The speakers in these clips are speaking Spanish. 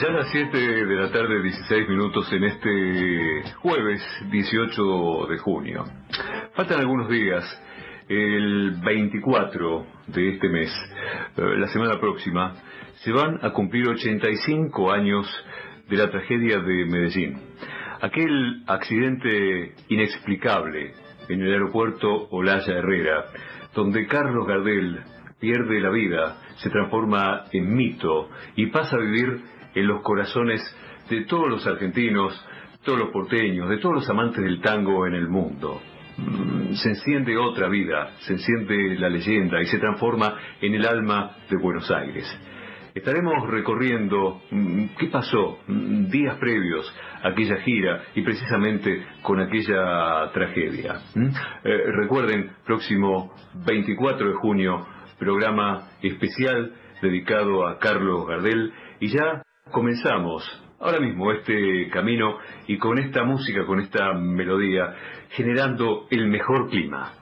Ya a las 7 de la tarde, 16 minutos en este jueves 18 de junio. Faltan algunos días, el 24 de este mes, eh, la semana próxima, se van a cumplir 85 años de la tragedia de Medellín. Aquel accidente inexplicable en el aeropuerto Olaya Herrera, donde Carlos Gardel pierde la vida, se transforma en mito y pasa a vivir en los corazones de todos los argentinos, todos los porteños, de todos los amantes del tango en el mundo. Mm, se enciende otra vida, se enciende la leyenda y se transforma en el alma de Buenos Aires. Estaremos recorriendo mm, qué pasó mm, días previos a aquella gira y precisamente con aquella tragedia. Eh, recuerden, próximo 24 de junio, programa especial dedicado a Carlos Gardel y ya comenzamos ahora mismo este camino y con esta música, con esta melodía, generando el mejor clima.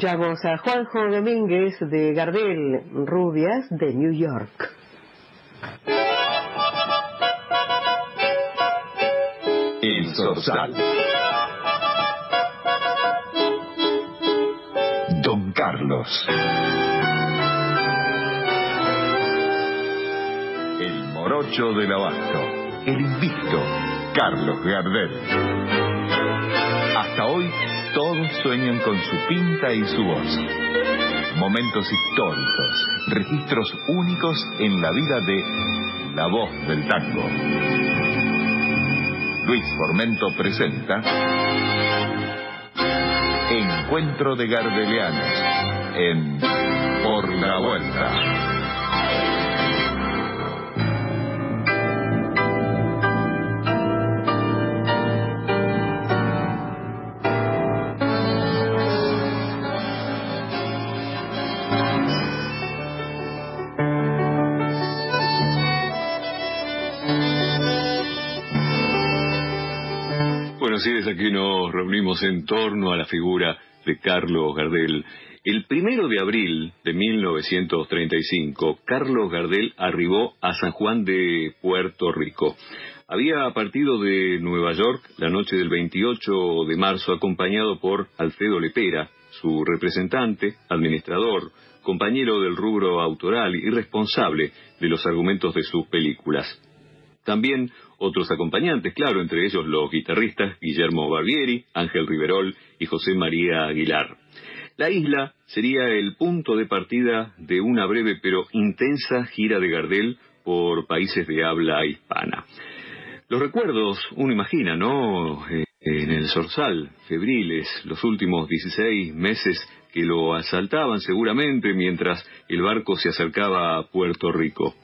Escuchamos a Juanjo Domínguez de Gardel, Rubias de New York. El Sorsal. Don Carlos. El morocho del abasto. El invicto. Carlos Gardel. Hoy todos sueñan con su pinta y su voz. Momentos históricos, registros únicos en la vida de la voz del tango. Luis Formento presenta Encuentro de Gardelianos en Por la Vuelta. Así es, aquí nos reunimos en torno a la figura de Carlos Gardel. El primero de abril de 1935, Carlos Gardel arribó a San Juan de Puerto Rico. Había partido de Nueva York la noche del 28 de marzo acompañado por Alfredo Lepera, su representante, administrador, compañero del rubro autoral y responsable de los argumentos de sus películas. También otros acompañantes, claro, entre ellos los guitarristas Guillermo Barbieri, Ángel Riverol y José María Aguilar. La isla sería el punto de partida de una breve pero intensa gira de Gardel por países de habla hispana. Los recuerdos, uno imagina, ¿no? Eh, en el Zorzal, febriles, los últimos 16 meses que lo asaltaban seguramente mientras el barco se acercaba a Puerto Rico.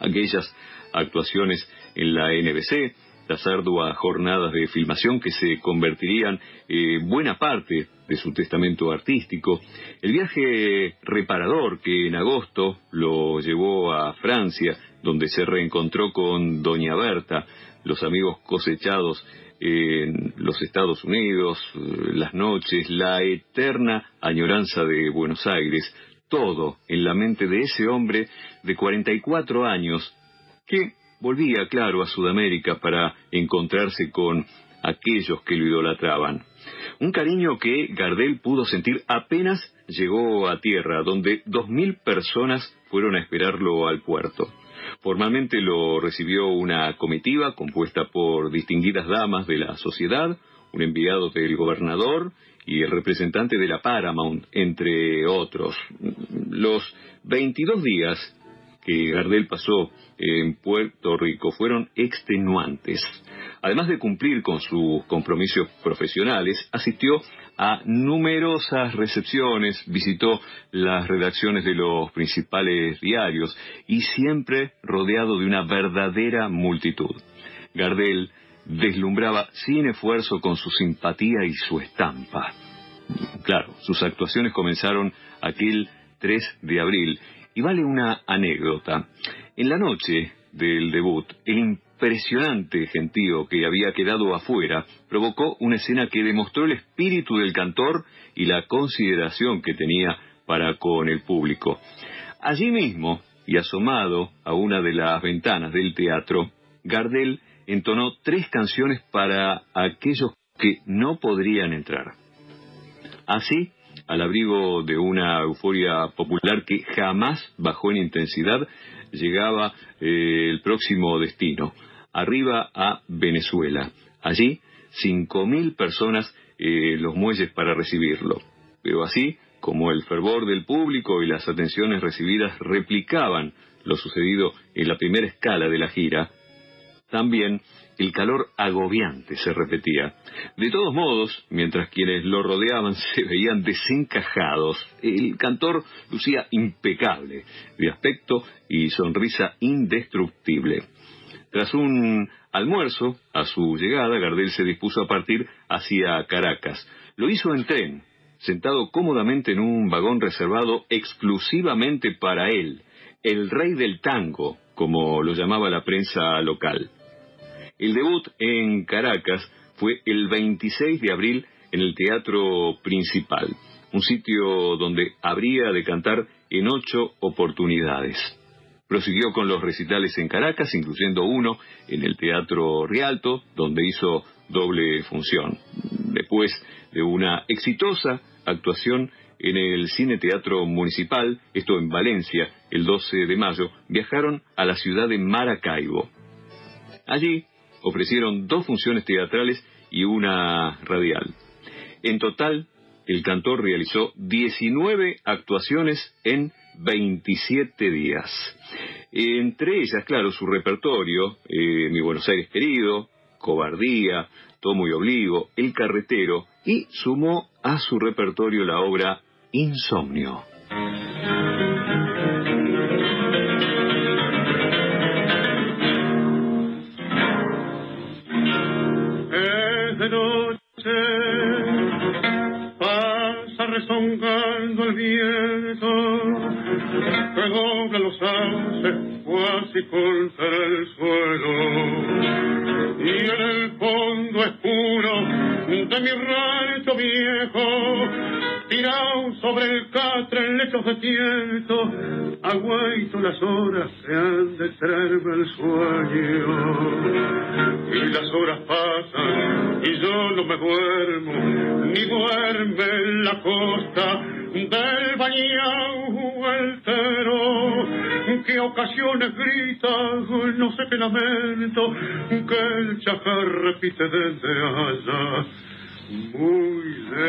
Aquellas actuaciones en la NBC, las arduas jornadas de filmación que se convertirían en buena parte de su testamento artístico, el viaje reparador que en agosto lo llevó a Francia, donde se reencontró con Doña Berta, los amigos cosechados en los Estados Unidos, las noches, la eterna añoranza de Buenos Aires, todo en la mente de ese hombre de 44 años que volvía, claro, a Sudamérica para encontrarse con aquellos que lo idolatraban. Un cariño que Gardel pudo sentir apenas llegó a tierra, donde dos mil personas fueron a esperarlo al puerto. Formalmente lo recibió una comitiva compuesta por distinguidas damas de la sociedad, un enviado del gobernador y el representante de la Paramount, entre otros. Los 22 días que Gardel pasó en Puerto Rico fueron extenuantes. Además de cumplir con sus compromisos profesionales, asistió a numerosas recepciones, visitó las redacciones de los principales diarios y siempre rodeado de una verdadera multitud. Gardel deslumbraba sin esfuerzo con su simpatía y su estampa. Claro, sus actuaciones comenzaron aquel 3 de abril y vale una anécdota. En la noche del debut, el impresionante gentío que había quedado afuera provocó una escena que demostró el espíritu del cantor y la consideración que tenía para con el público. Allí mismo, y asomado a una de las ventanas del teatro, Gardel entonó tres canciones para aquellos que no podrían entrar. Así, al abrigo de una euforia popular que jamás bajó en intensidad, llegaba eh, el próximo destino, arriba a Venezuela. Allí, cinco mil personas eh, los muelles para recibirlo. Pero así, como el fervor del público y las atenciones recibidas replicaban lo sucedido en la primera escala de la gira, también el calor agobiante se repetía. De todos modos, mientras quienes lo rodeaban se veían desencajados, el cantor lucía impecable, de aspecto y sonrisa indestructible. Tras un almuerzo, a su llegada, Gardel se dispuso a partir hacia Caracas. Lo hizo en tren, sentado cómodamente en un vagón reservado exclusivamente para él, el rey del tango, como lo llamaba la prensa local. El debut en Caracas fue el 26 de abril en el Teatro Principal, un sitio donde habría de cantar en ocho oportunidades. Prosiguió con los recitales en Caracas, incluyendo uno en el Teatro Rialto, donde hizo doble función. Después de una exitosa actuación en el Cine Teatro Municipal, esto en Valencia, el 12 de mayo, viajaron a la ciudad de Maracaibo. Allí ofrecieron dos funciones teatrales y una radial. En total, el cantor realizó 19 actuaciones en 27 días. Entre ellas, claro, su repertorio, eh, Mi Buenos Aires querido, Cobardía, Tomo y Obligo, El Carretero, y sumó a su repertorio la obra Insomnio. Sobre el catre en lechos de tiento. Aguaito las horas se han de traerme el sueño. Y las horas pasan y yo no me duermo ni duerme en la costa del bañao altero que ocasiones grita no sé qué lamento que el chacar repite desde allá. Muy lejos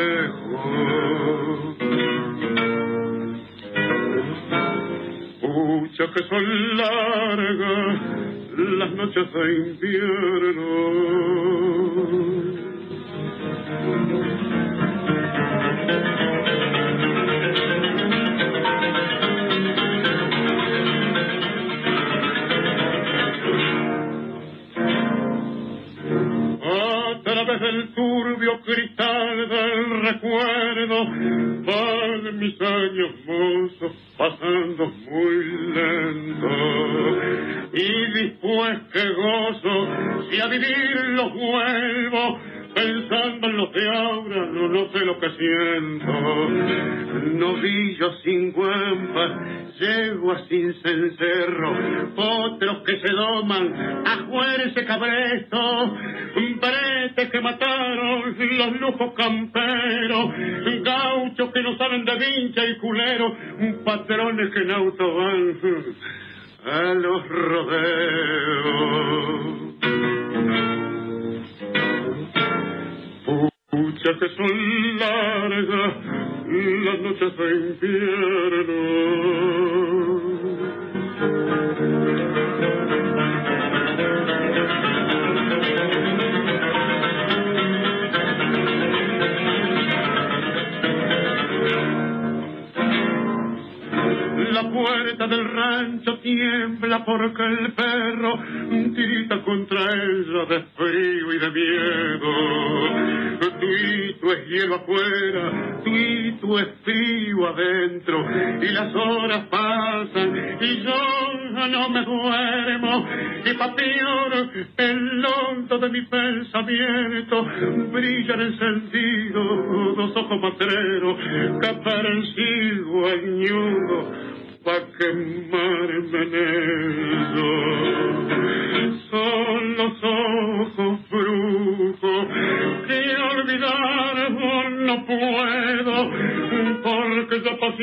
son largas las noches de invierno. Turbio cristal del recuerdo. Van mis años mozos pasando muy lento. Y después que gozo si a vivir los vuelvo pensando en lo que ahora no, sé lo que siento. Novillo sin guampa yegua sin cencerro. Otros que se doman a ese cabresto los lujos camperos gauchos que no saben de vincha y culero patrones que en auto van a los rodeos Pucha que son largas las noches de invierno. Del rancho tiembla porque el perro tirita contra ella de frío y de miedo. Tuito es hielo afuera, tuito es frío adentro, y las horas pasan y yo no me duermo. Y pa' peor, el londo de mi pensamiento brillan encendidos dos ojos matreros que parecen añudo pa' quemarme en. Son los ojos brujos que olvidar no puedo, porque ya pa'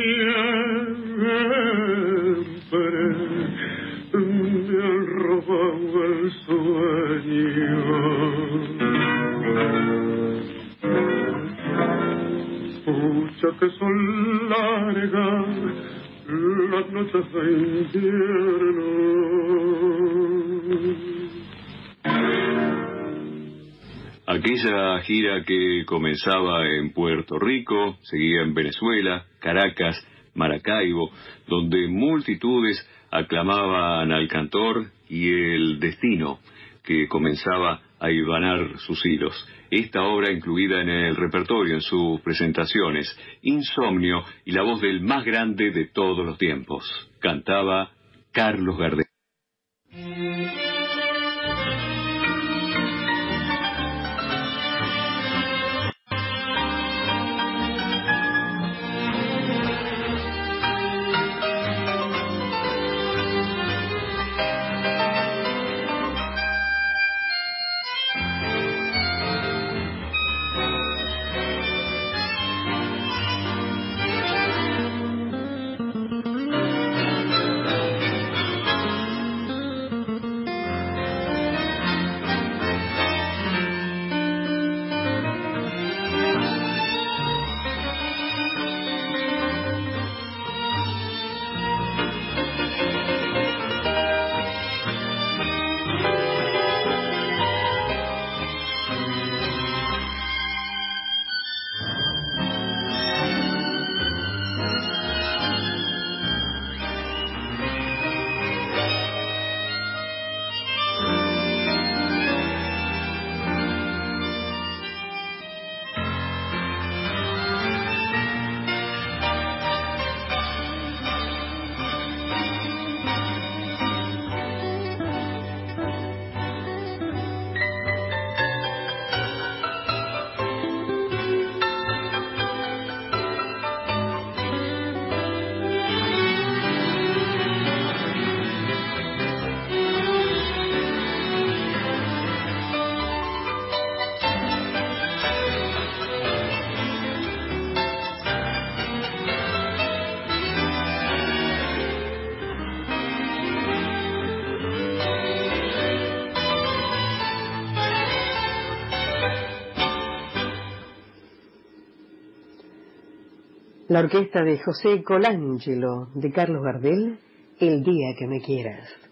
gira que comenzaba en Puerto Rico, seguía en Venezuela, Caracas, Maracaibo, donde multitudes aclamaban al cantor y el destino que comenzaba a ibanar sus hilos. Esta obra incluida en el repertorio en sus presentaciones, Insomnio y la voz del más grande de todos los tiempos. Cantaba Carlos Gardel. La orquesta de José Colangelo de Carlos Gardel, El día que me quieras.